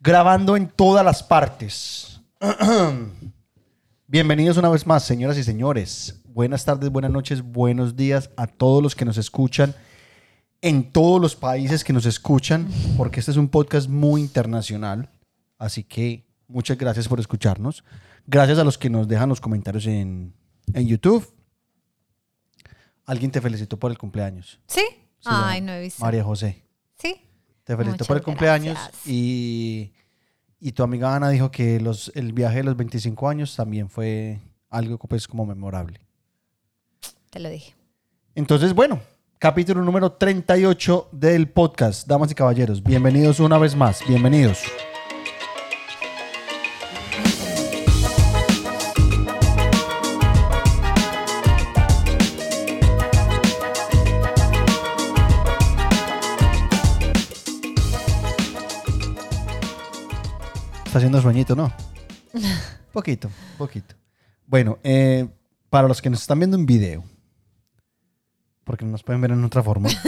grabando en todas las partes. Bienvenidos una vez más, señoras y señores. Buenas tardes, buenas noches, buenos días a todos los que nos escuchan en todos los países que nos escuchan, porque este es un podcast muy internacional. Así que muchas gracias por escucharnos. Gracias a los que nos dejan los comentarios en, en YouTube. Alguien te felicitó por el cumpleaños. ¿Sí? Sí, Ay, no he visto. María José. Te felicito Muchas por el cumpleaños gracias. y, y tu amiga Ana dijo que los, el viaje de los 25 años también fue algo pues como memorable. Te lo dije. Entonces, bueno, capítulo número 38 del podcast, damas y caballeros, bienvenidos una vez más, bienvenidos. Está haciendo sueñito, ¿no? poquito, poquito. Bueno, eh, para los que nos están viendo en video, porque no nos pueden ver en otra forma.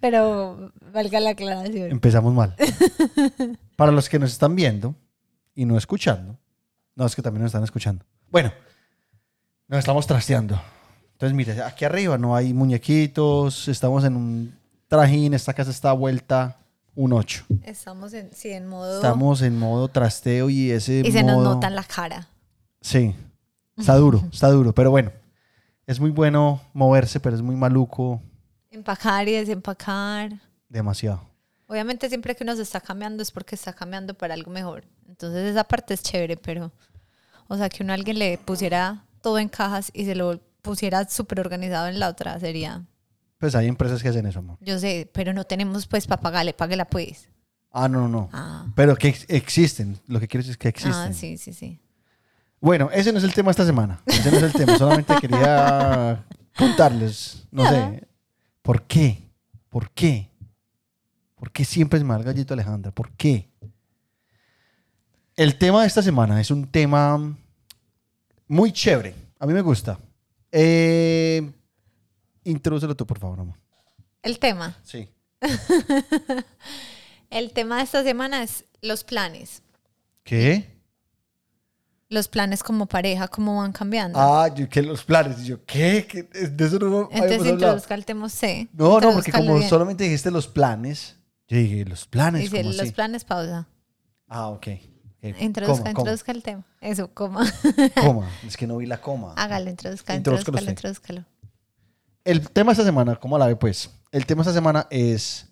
Pero valga la aclaración. Empezamos mal. Para los que nos están viendo y no escuchando, no, es que también nos están escuchando. Bueno, nos estamos trasteando. Entonces, mire, aquí arriba no hay muñequitos, estamos en un trajín, esta casa está vuelta un 8. Estamos en, sí, en modo... Estamos en modo trasteo y ese y se nos modo- nota en la cara. Sí, está duro, está duro, pero bueno, es muy bueno moverse, pero es muy maluco Empacar y desempacar. demasiado. Obviamente siempre que uno se está cambiando es porque está cambiando para algo mejor. Entonces esa parte es chévere, pero... O sea, que uno a alguien le pusiera todo en cajas y se lo pusiera súper organizado en la otra sería... Pues hay empresas que hacen eso, amor. Yo sé, pero no tenemos pues para pagarle, páguela pues. Ah, no, no, no. Ah, Pero que ex- existen. Lo que quiero decir es que existen. ah sí, sí, sí. Bueno, ese no es el tema esta semana. Ese no es el tema. Solamente quería contarles, no sé, ¿por qué? ¿Por qué? ¿Por qué siempre es mal gallito Alejandra? ¿Por qué? El tema de esta semana es un tema muy chévere. A mí me gusta. Eh, introdúcelo tú, por favor, amor. El tema. Sí. El tema de esta semana es los planes. ¿Qué? Los planes como pareja, cómo van cambiando. Ah, yo que los planes. Y yo, ¿qué? ¿Qué? De eso no Entonces introduzca el tema C. No, no, porque como bien. solamente dijiste los planes, yo dije, los planes, Dice, ¿cómo los así? planes, pausa. Ah, ok. okay. Introduzca, Coma, introduzca el tema. Eso, coma. coma. Es que no vi la coma. Hágalo, introduzca, introduzcalo, introduzcalo. El tema esta semana, ¿cómo la ve pues? El tema esta semana es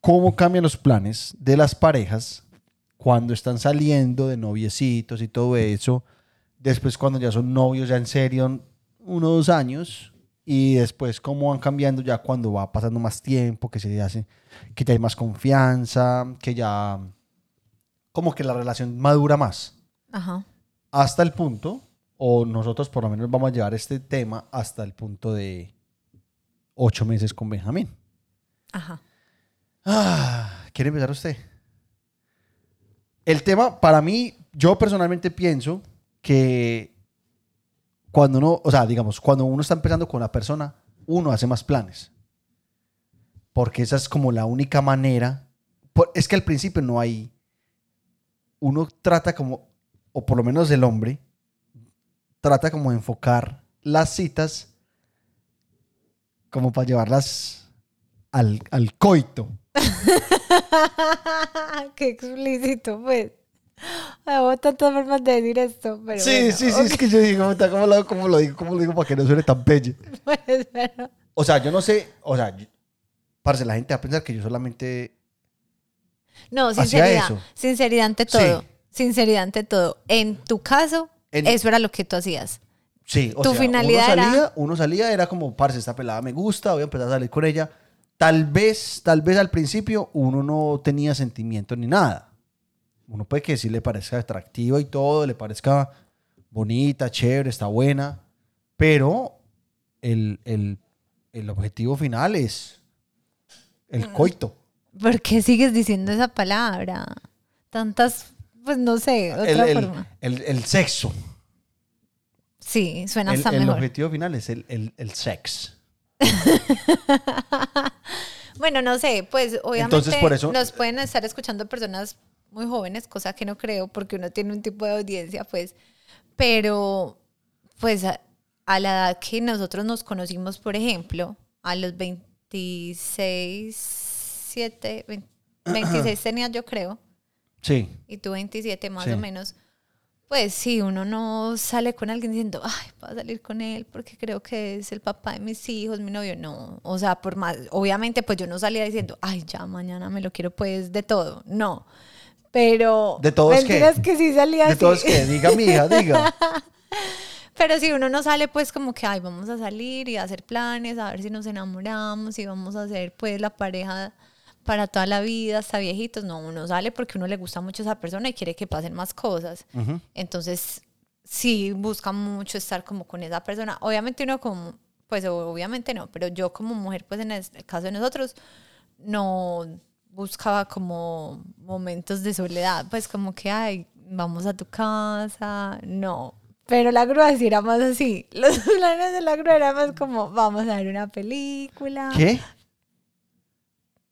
cómo cambian los planes de las parejas cuando están saliendo de noviecitos y todo eso. Después cuando ya son novios ya en serio, uno o dos años. Y después cómo van cambiando ya cuando va pasando más tiempo, que se hace, que ya hay más confianza, que ya como que la relación madura más. Ajá. hasta el punto, o nosotros por lo menos vamos a llevar este tema hasta el punto de ocho meses con Benjamín. Ajá. Ah, ¿Quiere empezar usted? El tema, para mí, yo personalmente pienso que cuando uno, o sea, digamos, cuando uno está empezando con la persona, uno hace más planes. Porque esa es como la única manera. por- es que al principio no hay. Uno trata como, o por lo menos el hombre, trata como de enfocar las citas como para llevarlas al, al coito. Qué explícito, pues. Hay tantas formas de decir esto, pero Sí, bueno, sí, sí, es que yo digo, ¿cómo lo, cómo lo digo? ¿Cómo lo digo para que no suene tan pelle? Pues, pero- O sea, yo no sé, o sea, yo- parce, la gente va a pensar que yo solamente... No, sinceridad. eso. Sinceridad ante Sí. todo. Sinceridad ante todo. En tu caso, En- eso era lo que tú hacías. Sí, o Tu sea, finalidad uno era- salía, uno salía, era como, parce, esta pelada me gusta, voy a empezar a salir con ella. Tal vez, tal vez al principio uno no tenía sentimiento ni nada. Uno puede que sí le parezca atractiva y todo, le parezca bonita, chévere, está buena, pero el, el- el objetivo final es el coito. ¿Por qué sigues diciendo esa palabra? Tantas, pues no sé, otra El, el- forma. el- el sexo. Sí, suena El, hasta el mejor. objetivo final es el, el, el sex. bueno, no sé, pues obviamente Entonces, por eso- nos pueden estar escuchando personas muy jóvenes, cosa que no creo, porque uno tiene un tipo de audiencia, pues, pero pues a, a la edad que nosotros nos conocimos, por ejemplo, a los 26, 7, 20 26 tenía yo creo, Sí. y tú 27 más Sí. o menos, pues sí, uno no sale con alguien diciendo, ay, voy a salir con él porque creo que es el papá de mis hijos, mi novio, no, o sea, por más, obviamente pues yo no salía diciendo, ay, ya mañana me lo quiero pues de todo, no, pero... ¿De todo es qué? mentiras que sí salía De así. todos que diga mi hija, diga. Pero si uno no sale, pues como que, ay, vamos a salir y a hacer planes, a ver si nos enamoramos y vamos a hacer pues la pareja para toda la vida, hasta viejitos. No, uno sale porque uno le gusta mucho a esa persona y quiere que pasen más cosas. Entonces, sí busca mucho estar como con esa persona. Obviamente uno como, pues obviamente no, pero yo como mujer, pues en el caso de nosotros, no buscaba como momentos de soledad, pues como que, ay, vamos a tu casa, no. Pero la grúa sí era más así. Los planes de la grúa eran más como, vamos a ver una película. ¿Qué?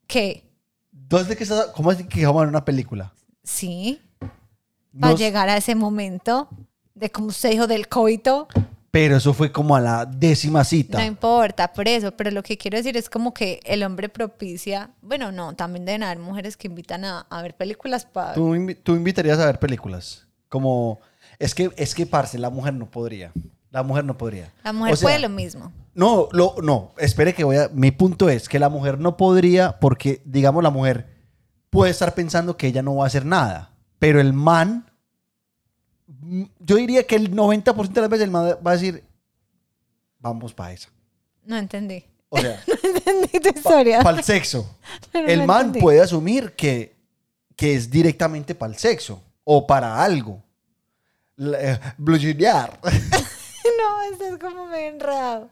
¿Qué? ¿Dónde que estás? ¿Cómo es que vamos a ver una película? Sí, No para llegar a ese momento de como usted dijo del coito. Pero eso fue como a la décima No cita. importa, por eso, pero lo que quiero decir es como que el hombre propicia, bueno, no, también deben haber mujeres que invitan a, a ver películas para... ¿Tú, invi- tú invitarías a ver películas? Como... Es que, es que, parce, la mujer no podría. La mujer no podría. La mujer O sea, puede lo mismo. No, lo, no, espere que voy a... Mi punto es que la mujer no podría porque, digamos, la mujer puede estar pensando que ella no va a hacer nada. Pero el man... Yo diría que el 90% de las veces el man va a decir... Vamos para esa. No entendí. O sea, No entendí tu historia. para el sexo. pero El no man entendí. puede asumir que, que es directamente para el sexo o para algo. La- eh, bluginear. No, esto es como medio enredado.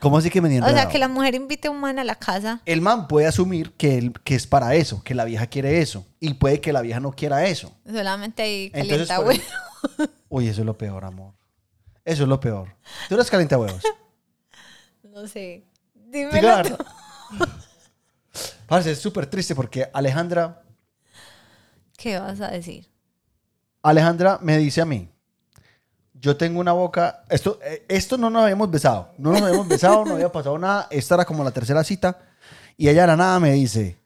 ¿Cómo así que me O sea, que la mujer invite a un man a la casa. El man puede asumir que, él- que es para eso, que la vieja quiere eso. Y puede que la vieja no quiera eso. Solamente ahí Entonces, calienta por. Uy, eso es lo peor, amor. Eso es lo peor. Tú eres calienta huevos. No sé. Diga Dímelo la tú. verdad. Parce, es súper triste porque Alejandra, ¿Qué vas a decir? Alejandra me dice a mí, yo tengo una boca, esto, eh, esto no nos habíamos besado, no nos habíamos besado, no había pasado nada, esta era como la tercera cita, y ella de la nada me dice,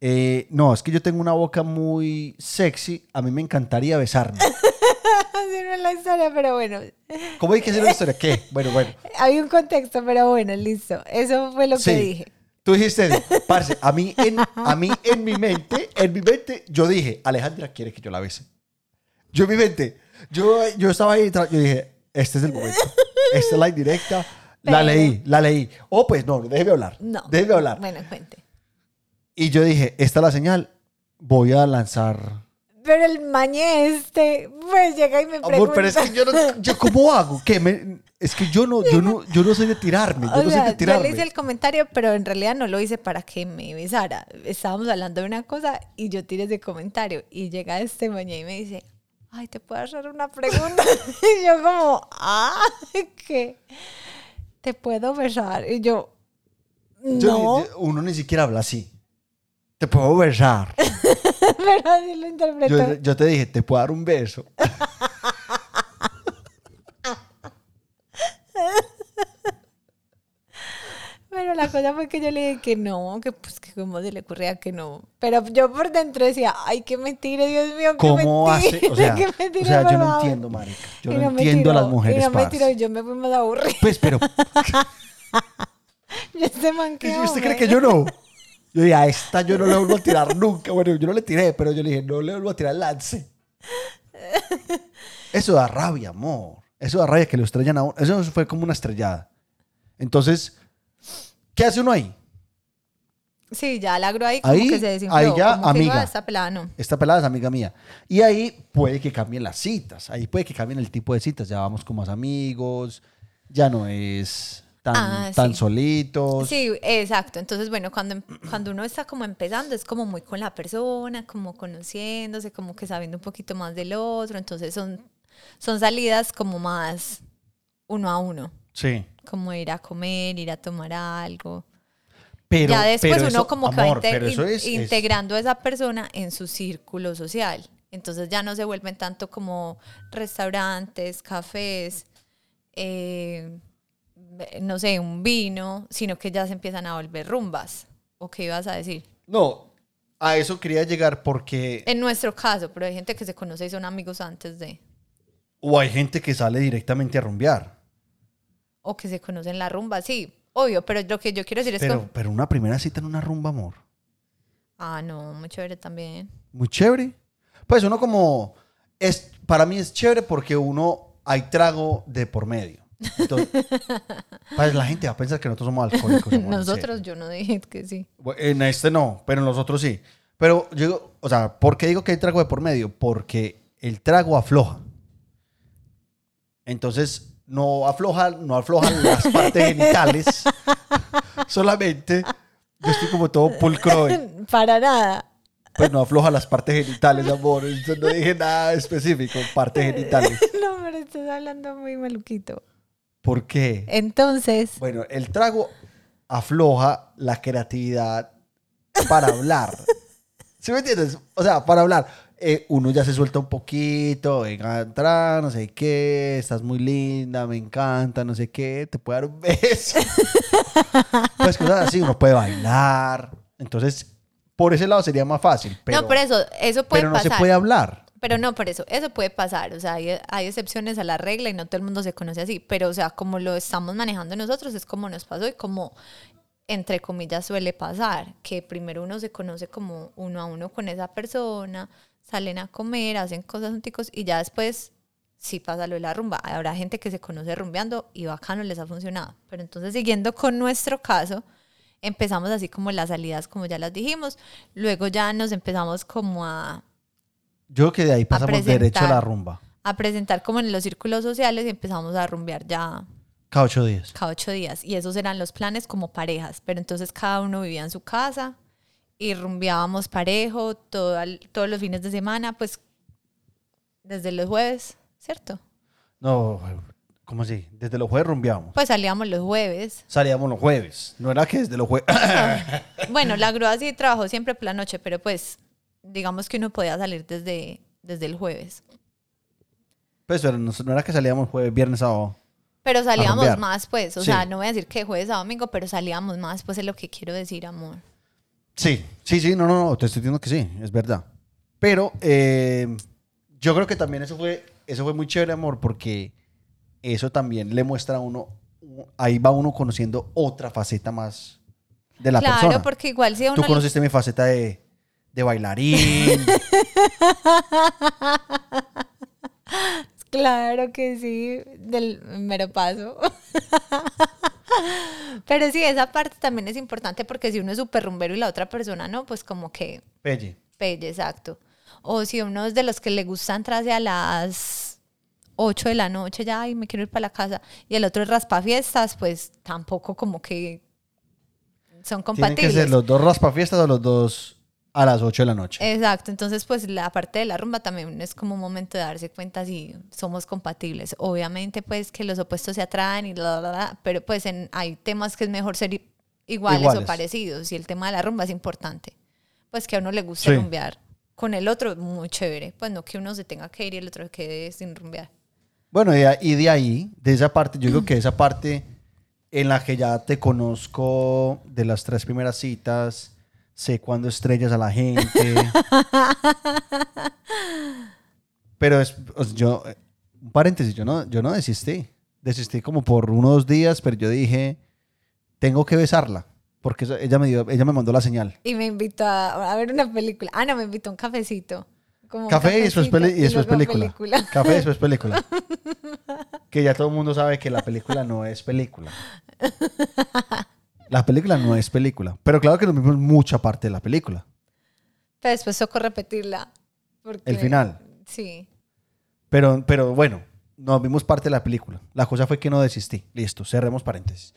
eh, no, es que yo tengo una boca muy sexy, a mí me encantaría besarme. Así no es la historia, pero bueno. ¿Cómo hay que hacer una historia? ¿Qué? Bueno, bueno. Hay un contexto, pero bueno, listo. Eso fue lo Sí. que dije. Tú dijiste, parce, a mí, en, a mí en mi mente, en mi mente, yo dije, Alejandra quiere que yo la bese. Yo en mi mente, yo, yo estaba ahí, tra- yo dije, este es el momento. Esta es la indirecta. La Pero- leí, la leí. Oh, pues no, déjeme hablar. No. Déjeme hablar. Bueno, cuente. Y yo dije, esta es la señal. Voy a lanzar. Pero el mañe este, pues llega y me pregunta. Amor, pero es que yo no, yo cómo hago? ¿Qué? Me- es que yo no, yo no, yo no soy de tirarme. Yo O no sea, soy de yo tirarme. le hice el comentario, pero en realidad no lo hice para que me besara. Estábamos hablando de una cosa y yo tiré ese comentario. Y llega este mañana y me dice, ay, ¿te puedo hacer una pregunta? y yo como, ah, ¿qué? ¿Te puedo besar? Y yo, no, yo- uno ni siquiera habla así. Te puedo besar. pero así lo interpretó. Yo, yo te dije, te puedo dar un beso. Pero la cosa fue que yo le dije que no, que pues que cómo se le ocurría que no. Pero yo por dentro decía, ay, qué mentira, Dios mío, qué ¿Cómo hace? mentira, O sea, qué o sea yo no favor". entiendo, marica. Yo Y no, entiendo a las mujeres, Y no me tiró, y yo me fui más aburrida. Pues, pero, Yo este man que ¿usted cree que yo no? Yo dije, a esta yo no le vuelvo a tirar nunca. Bueno, yo no le tiré, pero yo le dije, no le vuelvo a tirar el lance. Eso da rabia, amor. Eso da rabia que lo estrellan a uno. Eso fue como una estrellada. Entonces, ¿qué hace uno ahí? Sí, ya la ahí como Ahí- que se desinfló. ahí ya, como que, amiga. "Ah, Está pelada, no. Esta pelada es amiga mía. Y ahí puede que cambien las citas. Ahí puede que cambien el tipo de citas. Ya vamos como más amigos. Ya no es tan, Ah, tan sí. solitos. Sí, exacto. Entonces, bueno, cuando, em- cuando uno está como empezando, es como muy con la persona, como conociéndose, como que sabiendo un poquito más del otro. Entonces, son, son salidas como más uno a uno. Sí. Como ir a comer, ir a tomar algo. Pero, ya después pero uno eso, como que amor, va inte- eso es- integrando a esa persona en su círculo social. Entonces ya no se vuelven tanto como restaurantes, cafés, eh, no sé, un vino, sino que ya se empiezan a volver rumbas. ¿O qué ibas a decir? No, a eso quería llegar porque... En nuestro caso, pero hay gente que se conoce y son amigos antes de, O hay gente que sale directamente a rumbear. O que se conocen en la rumba, sí, obvio, pero lo que yo quiero decir es Pero, que, pero una primera cita en una rumba, amor. ah, no, muy chévere también. Muy chévere. Pues uno como... Es, para mí es chévere porque uno... Hay trago de por medio. Entonces, pues la gente va a pensar que nosotros somos alcohólicos. en Nosotros, yo no dije que sí. En este no, pero en los otros sí. Pero yo, digo, o sea, ¿por qué digo que hay trago de por medio? Porque el trago afloja. Entonces, no afloja, no aflojan las partes genitales. Solamente, yo estoy como todo pulcro hoy. Para nada. Pues no afloja las partes genitales, amor. Entonces, no dije nada específico, partes genitales. No, pero estás hablando muy maluquito. ¿Por qué? Entonces, Bueno, el trago afloja la creatividad para hablar. ¿Sí me entiendes? O sea, para hablar. Eh, uno ya se suelta un poquito, venga, entra, no sé qué, estás muy linda, me encanta, no sé qué, te puedo dar un beso. pues cosas así, uno puede bailar. Entonces, por ese lado sería más fácil. Pero, no, por eso, eso puede pero no pasar. se puede hablar. Pero no, por eso, eso puede pasar. O sea, hay, hay excepciones a la regla y no todo el mundo se conoce así. Pero, o sea, como lo estamos manejando nosotros, es como nos pasó y como, entre comillas, suele pasar. Que primero uno se conoce como uno a uno con esa persona, salen a comer, hacen cosas junticos y ya después sí pasa lo de la rumba. Habrá gente que se conoce rumbeando y bacano les ha funcionado. Pero entonces, siguiendo con nuestro caso, empezamos así como las salidas, como ya las dijimos. Luego ya nos empezamos como a Yo creo que de ahí pasamos presentar. derecho a la rumba. a presentar como en los círculos sociales y empezamos a rumbear ya Cada ocho días. cada ocho días. Y esos eran los planes como parejas. Pero entonces cada uno vivía en su casa y rumbeábamos parejo todo todos los fines de semana, pues desde los jueves, ¿cierto? No, ¿cómo así? Desde los jueves rumbeábamos. Pues salíamos los jueves. Salíamos los jueves. No era que desde los jueves. Bueno, la grúa sí trabajó siempre por la noche, pero pues digamos que uno podía salir desde, desde el jueves. pues pero no, no era que salíamos jueves, viernes, sábado. Pero salíamos más, pues. O Sí. sea, no voy a decir que jueves a domingo, pero salíamos más, pues es lo que quiero decir, amor. Sí, sí, sí, no, no, no, te estoy diciendo que sí, es verdad. Pero eh, yo creo que también eso fue, eso fue muy chévere, amor, porque eso también le muestra a uno, ahí va uno conociendo otra faceta más de la claro, persona. porque igual si a Tú uno conociste mi faceta de, de bailarín. Claro que sí, del mero paso. Pero sí, esa parte también es importante porque si uno es súper rumbero y la otra persona no, pues como que Pelle. pelle, exacto. O si uno es de los que le gusta entrarse a las 8 de la noche, ya, ay, me quiero ir para la casa, y el otro es raspafiestas, pues tampoco como que son Tienen compatibles. que ser los dos raspafiestas o los dos a las 8 de la noche. Exacto, entonces pues la parte de la rumba también es como un momento de darse cuenta si somos compatibles. Obviamente pues que los opuestos se atraen y bla, bla, bla, pero pues en, hay temas que es mejor ser iguales, Iguales. o parecidos y el tema de la rumba es importante. Pues que a uno le guste Sí. rumbear. Con el otro muy chévere, pues no que uno se tenga que ir y el otro quede sin rumbear. Bueno, y de ahí, de esa parte, yo creo que esa parte en la que ya te conozco de las tres primeras citas, sé cuándo estrellas a la gente. Pero es, o sea, yo, un paréntesis, yo no, yo no desistí. Desistí como por unos días, pero yo dije, tengo que besarla, porque ella me, dio, ella me mandó la señal. Y me invitó a, a ver una película. Ah, no, me invitó a un cafecito. Como Café y después, peli- y después luego película. Café y después película. que ya todo el mundo sabe que la película no es película. La película no es película. Pero claro que nos vimos mucha parte de la película. Pero después tocó repetirla. Porque, El final. Sí. Pero, pero bueno, nos vimos parte de la película. La cosa fue que no desistí. Listo, cerremos paréntesis.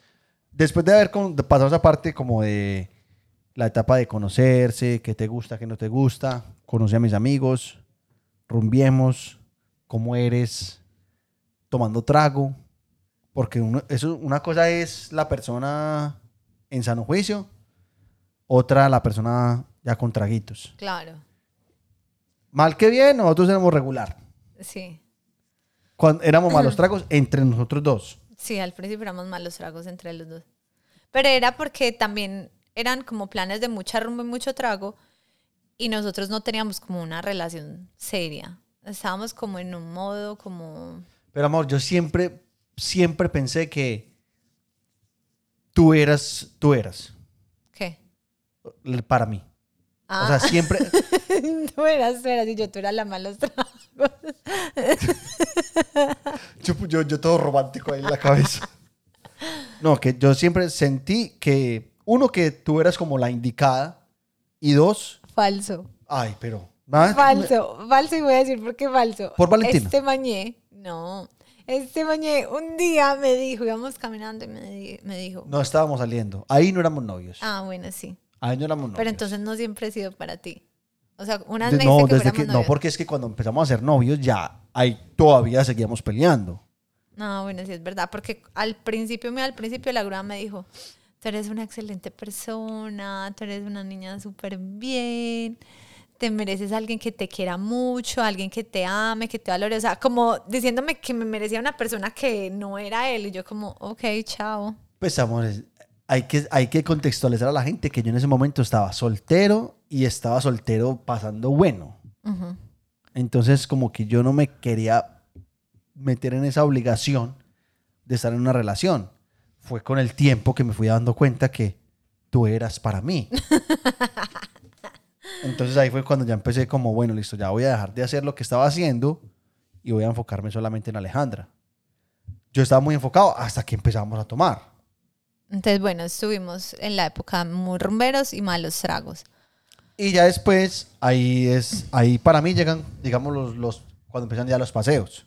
Después de haber pasado esa parte como de la etapa de conocerse, qué te gusta, qué no te gusta, conocí a mis amigos, rumbiemos, cómo eres, tomando trago, porque uno- eso, una cosa es la persona en sano juicio otra la persona ya con traguitos. Claro, Mal que bien, nosotros éramos regular. sí. Cuando éramos malos tragos entre nosotros dos. Sí, al principio éramos malos tragos entre los dos. Pero era porque también eran como planes de mucha rumba y mucho trago y nosotros no teníamos como una relación seria. Estábamos como en un modo como... Pero amor, yo siempre, siempre pensé que tú eras, tú eras ¿Qué? para mí. Ah, O sea, siempre, tú eras, tú eras y yo tú eras la tragos. yo, yo, yo todo romántico ahí en la cabeza. No, que yo siempre sentí que, uno, que tú eras como la indicada y dos, Falso. ay, pero... Falso, falso y voy a decir por qué falso. Por Valentina. Este mañé, no. Este mañé un día me dijo, íbamos caminando y me, di- me dijo, No estábamos saliendo. Ahí no éramos novios. ah, bueno, sí. Ahí no éramos novios. Pero entonces no siempre he sido para ti. O sea, unas De- me no, que desde fuéramos que, no, novios. porque es que cuando empezamos a ser novios ya ahí todavía seguíamos peleando. No, bueno, sí es verdad, porque al principio, mira, al principio la grúa me dijo, tú eres una excelente persona, tú eres una niña súper bien, te mereces a alguien que te quiera mucho, alguien que te ame, que te valore, o sea, como diciéndome que me merecía una persona que no era él, y yo como, ok, chao. Pues, amores, hay que, hay que contextualizar a la gente que yo en ese momento estaba soltero y estaba soltero pasando bueno. Ujú. Entonces, como que yo no me quería meter en esa obligación de estar en una relación. Fue con el tiempo que me fui dando cuenta que tú eras para mí. Entonces ahí fue cuando ya empecé como, bueno, listo, ya voy a dejar de hacer lo que estaba haciendo y voy a enfocarme solamente en Alejandra. Yo estaba muy enfocado hasta que empezamos a tomar. Entonces, bueno, estuvimos en la época muy rumberos y malos tragos. Y ya después, ahí es, ahí para mí llegan, digamos, los, los cuando empiezan ya los paseos.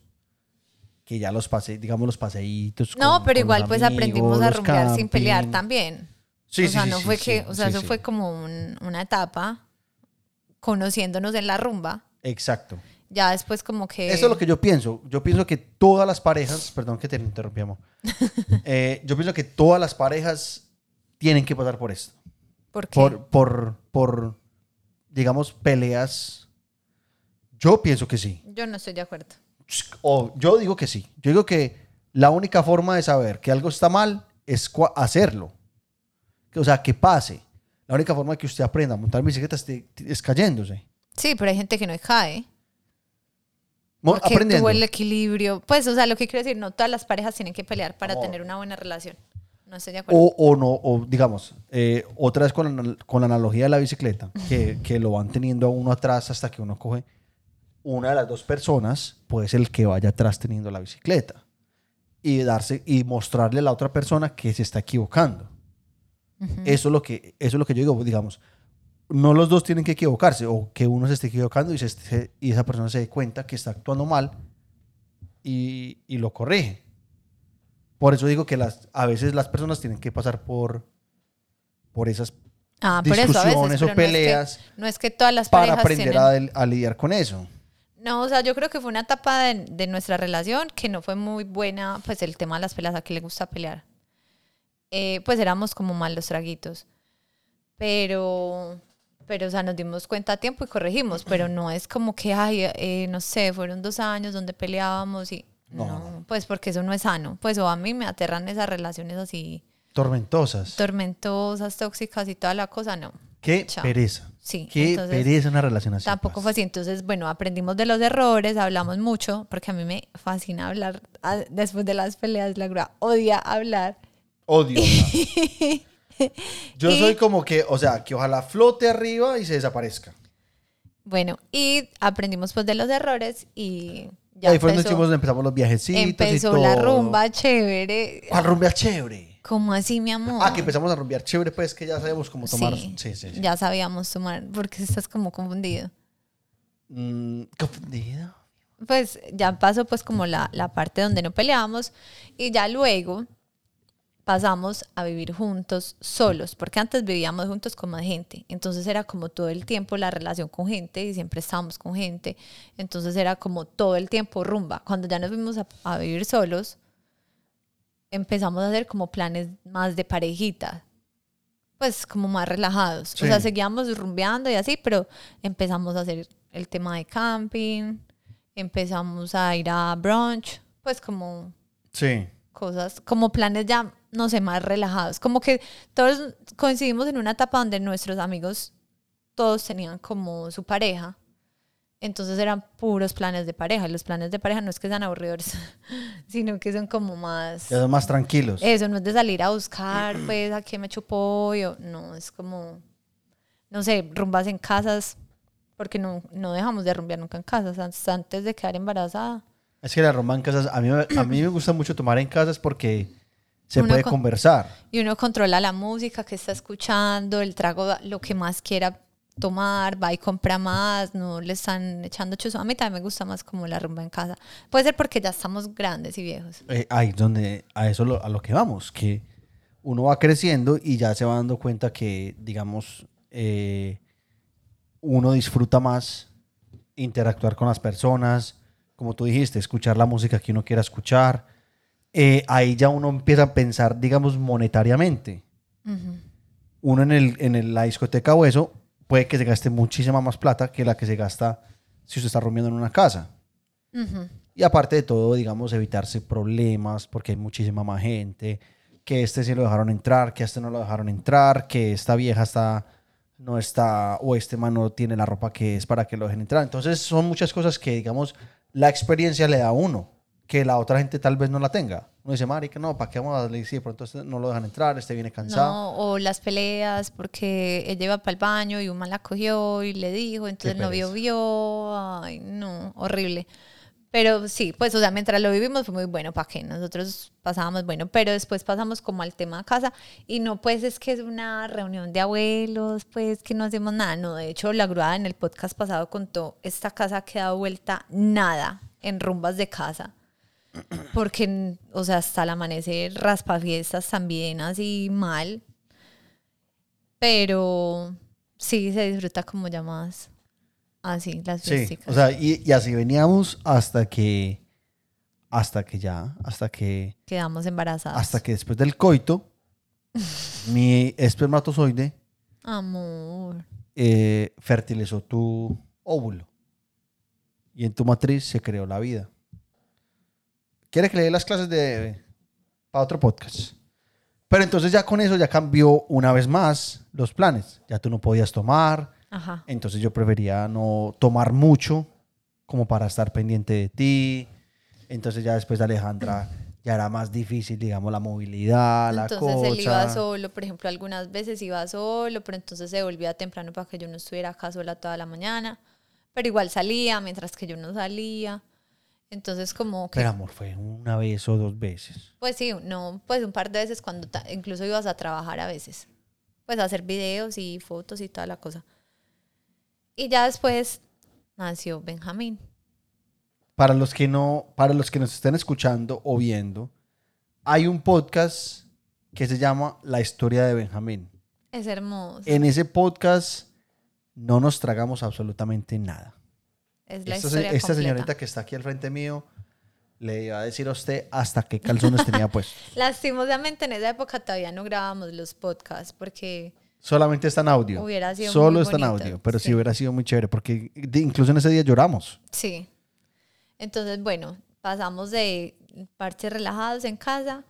Que ya los pase, digamos, los paseitos. No, con- pero igual pues amigos, aprendimos a rumbear sin pelear camping. también. Sí, o sí, sea, no sí, fue sí, que, o sea, eso fue como un- una etapa conociéndonos en la rumba. Exacto. Ya después como que... Eso es lo que yo pienso. Yo pienso que todas las parejas, perdón que te interrumpí, amor. Eh, yo pienso que todas las parejas tienen que pasar por esto. ¿Por qué? Por, por, por, digamos, peleas. Yo pienso que sí. Yo no estoy de acuerdo. O yo digo que sí. Yo digo que la única forma de saber que algo está mal es hacerlo. O sea, que pase. La única forma que usted aprenda a montar bicicleta es, de- es cayéndose. Sí, pero hay gente que no cae. Porque aprendiendo. tuvo el equilibrio. Pues, o sea, lo que quiero decir, no todas las parejas tienen que pelear para Amor. tener una buena relación. No estoy de acuerdo. O, o no, o digamos, eh, otra vez con la, con la analogía de la bicicleta, que, que lo van teniendo a uno atrás hasta que uno coge. Una de las dos personas puede ser el que vaya atrás teniendo la bicicleta y darse y mostrarle a la otra persona que se está equivocando. Ujú. Eso es lo que eso es lo que yo digo, digamos. No los dos tienen que equivocarse o que uno se esté equivocando y, se esté- y esa persona se dé cuenta que está actuando mal y, y lo corrige. Por eso digo que las, a veces las personas tienen que pasar por, por esas Ah, por eso a veces. discusiones o pero no es que- peleas No es que, todas las para aprender tienen... a, a lidiar con eso. No, o sea, yo creo que fue una etapa de, de nuestra relación que no fue muy buena, pues el tema de las peleas, a quien le gusta pelear. Eh, pues éramos como malos traguitos. Pero, pero, o sea, nos dimos cuenta a tiempo y corregimos, pero no es como que, ay, eh, no sé, fueron dos años donde peleábamos y... No. No. pues porque eso no es sano. Pues o a mí me aterran esas relaciones así Tormentosas. tormentosas, tóxicas y toda la cosa, no. Qué Chao. pereza. Sí, Qué entonces- pereza una relación así. Tampoco fue así. Entonces, bueno, aprendimos de los errores, hablamos mucho, porque a mí me fascina hablar ah, después de las peleas. La grúa odia hablar. Odio. Yo Y- soy como que, o sea, que ojalá flote arriba y se desaparezca. Bueno, y aprendimos pues de los errores y Y ya ahí fue donde hicimos, empezamos los viajecitos. y empezó la todo. rumba chévere. ¿Cuál rumbear chévere? ¿Cómo así, mi amor? Ah, que empezamos a rumbear chévere, pues que ya sabemos cómo tomar. Sí, Sí, sí, sí. ya sabíamos tomar, porque estás como confundido. Mm, confundido. pues ya pasó pues como la, la parte donde no peleábamos y ya luego pasamos a vivir juntos solos, porque antes vivíamos juntos con más gente, entonces era como todo el tiempo la relación con gente y siempre estábamos con gente, entonces era como todo el tiempo rumba. Cuando ya nos fuimos a, a vivir solos, empezamos a hacer como planes más de parejita. pues como más relajados. Sí. O sea, seguíamos rumbeando y así, pero empezamos a hacer el tema de camping, empezamos a ir a brunch, pues como Sí. cosas, como planes ya, no sé, más relajados. Como que todos coincidimos en una etapa donde nuestros amigos todos tenían como su pareja. Entonces eran puros planes de pareja. Y los planes de pareja no es que sean aburridores, sino que son como más... Ya son más tranquilos. Eso no es de salir a buscar, pues, a qué me chupó yo. No, es como, no sé, rumbas en casas, porque no, no dejamos de rumbear nunca en casas. Antes de quedar embarazada. Es que la rumba en casas, a mí, a mí me gusta mucho tomar en casas porque se Uno puede con- conversar. Y uno controla la música que está escuchando, el trago, lo que más quiera tomar, va y compra más, no le están echando chuzo. A mí también me gusta más como la rumba en casa. Puede ser porque ya estamos grandes y viejos. Eh, ahí donde, a eso lo- a lo que vamos, que uno va creciendo y ya se va dando cuenta que, digamos, eh, uno disfruta más interactuar con las personas, como tú dijiste, escuchar la música que uno quiera escuchar. Eh, ahí ya uno empieza a pensar, digamos, monetariamente. Ujú. Uno en, el, en el- la discoteca o eso puede que se gaste muchísima más plata que la que se gasta si usted está rumiando en una casa. Ujú. Y aparte de todo, digamos, evitarse problemas porque hay muchísima más gente, que este sí lo dejaron entrar, que a este no lo dejaron entrar, que esta vieja está, no está, o este man no tiene la ropa que es para que lo dejen entrar. Entonces son muchas cosas que, digamos, la experiencia le da a uno, que la otra gente tal vez no la tenga. Uno dice, marica, no, ¿para qué vamos a darle? De pronto este no lo dejan entrar, este viene cansado. No, o las peleas porque ella iba para el baño y un man la cogió y le dijo, entonces el novio vio, ay, no, horrible. Pero sí, pues, o sea, mientras lo vivimos fue muy bueno, ¿para qué? Nosotros pasábamos bueno, pero después pasamos como al tema casa y no, pues, es que es una reunión de abuelos, pues, que no hacemos nada. No, de hecho, la gruada en el podcast pasado contó, esta casa ha quedado vuelta nada en rumbas de casa. Porque, o sea, hasta el amanecer, raspafiestas también, así mal. Pero sí se disfruta como ya más así, las Sí, o sea, y, y así veníamos hasta que, hasta que ya, hasta que, Quedamos embarazadas. hasta que después del coito, mi espermatozoide Amor. eh, fertilizó tu óvulo. Y en tu matriz se creó la vida. ¿Quiere que le dé las clases de para otro podcast? Pero entonces ya con eso ya cambió una vez más los planes. Ya tú no podías tomar. Ajá. Entonces yo prefería no tomar mucho como para estar pendiente de ti. Entonces ya después de Alejandra ya era más difícil, digamos, la movilidad, la Entonces él iba cosa. solo, por ejemplo, algunas veces iba solo, pero entonces se volvía temprano para que yo no estuviera acá sola toda la mañana. Pero igual salía, mientras que yo no salía. Entonces como que Pero amor, fue una vez o dos veces. Pues sí, no, pues un par de veces cuando ta- incluso ibas a trabajar a veces. Pues a hacer videos y fotos y toda la cosa. Y ya después nació Benjamín. Para los que no, para los que nos estén escuchando o viendo, hay un podcast que se llama La historia de Benjamín. Es hermoso. En ese podcast no nos tragamos absolutamente nada. Es la Esta, historia esta completa. señorita que está aquí al frente mío le iba a decir a usted hasta qué calzones tenía puestos. Lastimosamente en esa época todavía no grabábamos los podcasts porque Solamente está en audio. Hubiera sido Solo muy está en audio, pero sí. sí. hubiera sido muy chévere porque incluso en ese día lloramos. sí. Entonces, bueno, pasamos de parches relajados en casa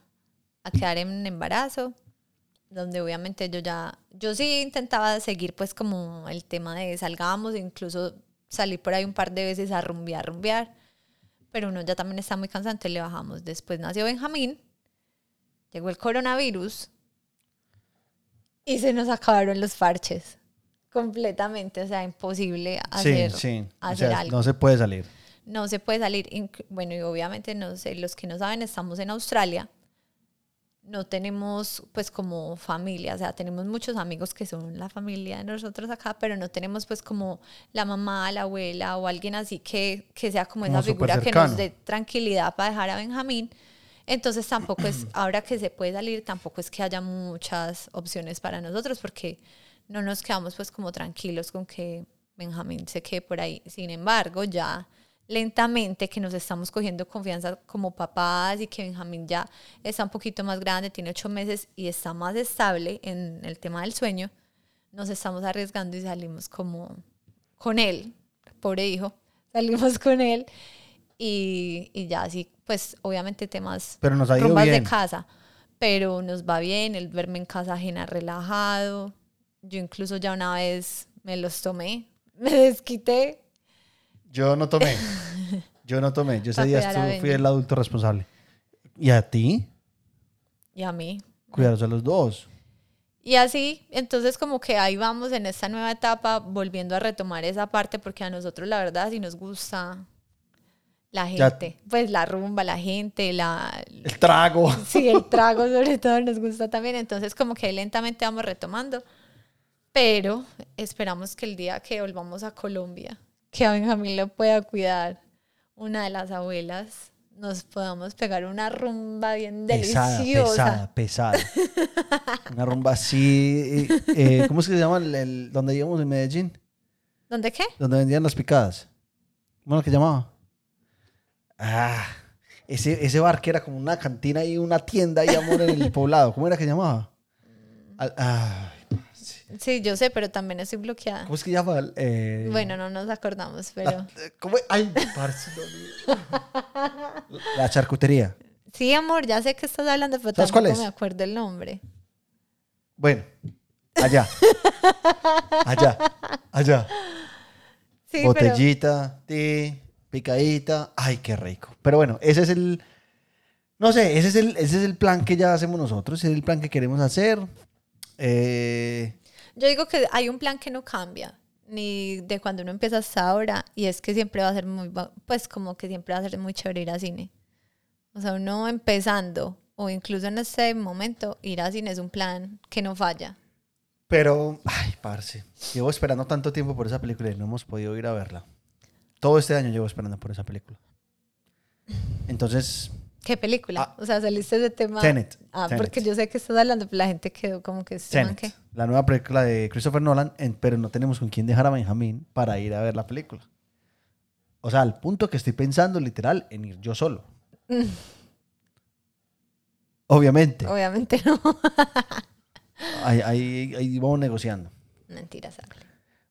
a quedar en embarazo, donde obviamente yo ya, yo sí intentaba seguir pues como el tema de salgamos, incluso salí por ahí un par de veces a rumbear, rumbear, pero uno ya también está muy cansante, le bajamos. Después nació Benjamín, llegó el coronavirus y se nos acabaron los parches completamente, o sea, imposible hacer, sí, sí. O hacer sea, algo no se puede salir. no se puede salir. Bueno, y obviamente, no sé, los que no saben, estamos en Australia. No tenemos, pues, como familia, o sea, tenemos muchos amigos que son la familia de nosotros acá, pero no tenemos, pues, como la mamá, la abuela o alguien así que, que sea como, Como esa figura que nos dé tranquilidad para dejar a Benjamín. Entonces, tampoco es, ahora que se puede salir, tampoco es que haya muchas opciones para nosotros, porque no nos quedamos, pues, como tranquilos con que Benjamín se quede por ahí. Sin embargo, ya lentamente que nos estamos cogiendo confianza como papás y que Benjamín ya está un poquito más grande, tiene ocho meses y está más estable en el tema del sueño, nos estamos arriesgando y salimos como con él, pobre hijo, salimos con él y, y ya así, pues obviamente temas Pero nos ha ido rumbas de bien. casa, pero nos va bien, el verme en casa ajena relajado, yo incluso ya una vez me los tomé, me desquité Yo no tomé. Yo no tomé. Yo ese día estuve- fui el adulto responsable. ¿Y a ti? y a mí. Cuidaros a los dos. Y así, entonces como que ahí vamos en esta nueva etapa, volviendo a retomar esa parte, porque a nosotros la verdad sí nos gusta la Ya- gente, pues la rumba, la gente, la... El trago. Sí, el trago sobre todo nos gusta también, entonces como que lentamente vamos retomando, pero esperamos que el día que volvamos a Colombia, que a Benjamín lo pueda cuidar una de las abuelas, nos podamos pegar una rumba bien Pesada, deliciosa. pesada, pesada. Una rumba así. eh, eh, ¿Cómo es que se llama el, el- donde íbamos en Medellín? ¿Dónde qué? Donde vendían las picadas. ¿Cómo era que llamaba? Ah, ese, ese bar que era como una cantina y una tienda ahí, amor, en el poblado. ¿Cómo era que llamaba? Al- Sí, yo sé, pero también estoy bloqueada. ¿Cómo es que llama? Eh, Bueno, no nos acordamos, pero la- ¿Cómo? Ay, parce, no, no. La charcutería. sí, amor, ya sé que estás hablando, pero ¿Sabes cuál tampoco es? me acuerdo el nombre. Bueno, allá. Allá. Allá. Sí, Botellita, té, picadita. Ay, qué rico. Pero bueno, ese es el. No sé, ese es el, ese es el plan que ya hacemos nosotros, ese es el plan que queremos hacer. Eh, pero yo digo que hay un plan que no cambia, ni de cuando uno empieza hasta ahora, y es que siempre va a ser muy, pues como que siempre va a ser muy chévere ir a cine. O sea, uno empezando, o incluso en este momento, ir a cine es un plan que no falla. pero, ay, parce. Llevo esperando tanto tiempo por esa película y no hemos podido ir a verla. Todo este año llevo esperando por esa película. Entonces, ¿Qué película? Ah. o sea, saliste de tema. Tenet. Ah, Tenet. porque yo sé que estás hablando, pero la gente quedó como que este Tenet, qué? la nueva película de Christopher Nolan, en- pero no tenemos con quién dejar a Benjamín para ir a ver la película. O sea, al punto que estoy pensando literal en ir yo solo. Obviamente. Obviamente no. Ahí, ahí- ahí vamos negociando. Mentira, sale.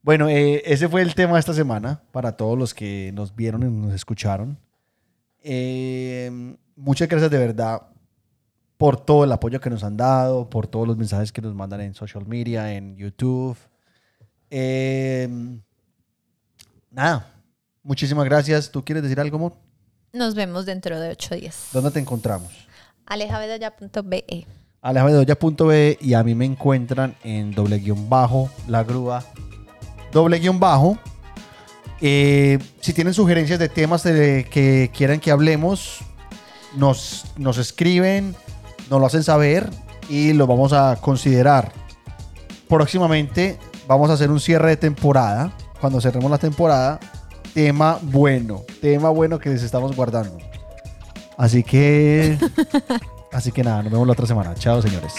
Bueno, eh, ese fue el tema de esta semana para todos los que nos vieron y nos escucharon. Eh, muchas gracias de verdad por todo el apoyo que nos han dado, por todos los mensajes que nos mandan en social media, en YouTube. Eh, nada, muchísimas gracias. ¿Tú quieres decir algo, amor? Nos vemos dentro de ocho días. ¿Dónde te encontramos? alejabedoya.be. alejandroya.be y a mí me encuentran en doble guion bajo la grúa doble guion bajo Eh, si tienen sugerencias de temas de que quieran que hablemos nos, nos escriben nos lo hacen saber y lo vamos a considerar próximamente vamos a hacer un cierre de temporada cuando cerremos la temporada tema bueno tema bueno que les estamos guardando así que Así que nada, nos vemos la otra semana. Chao, señores.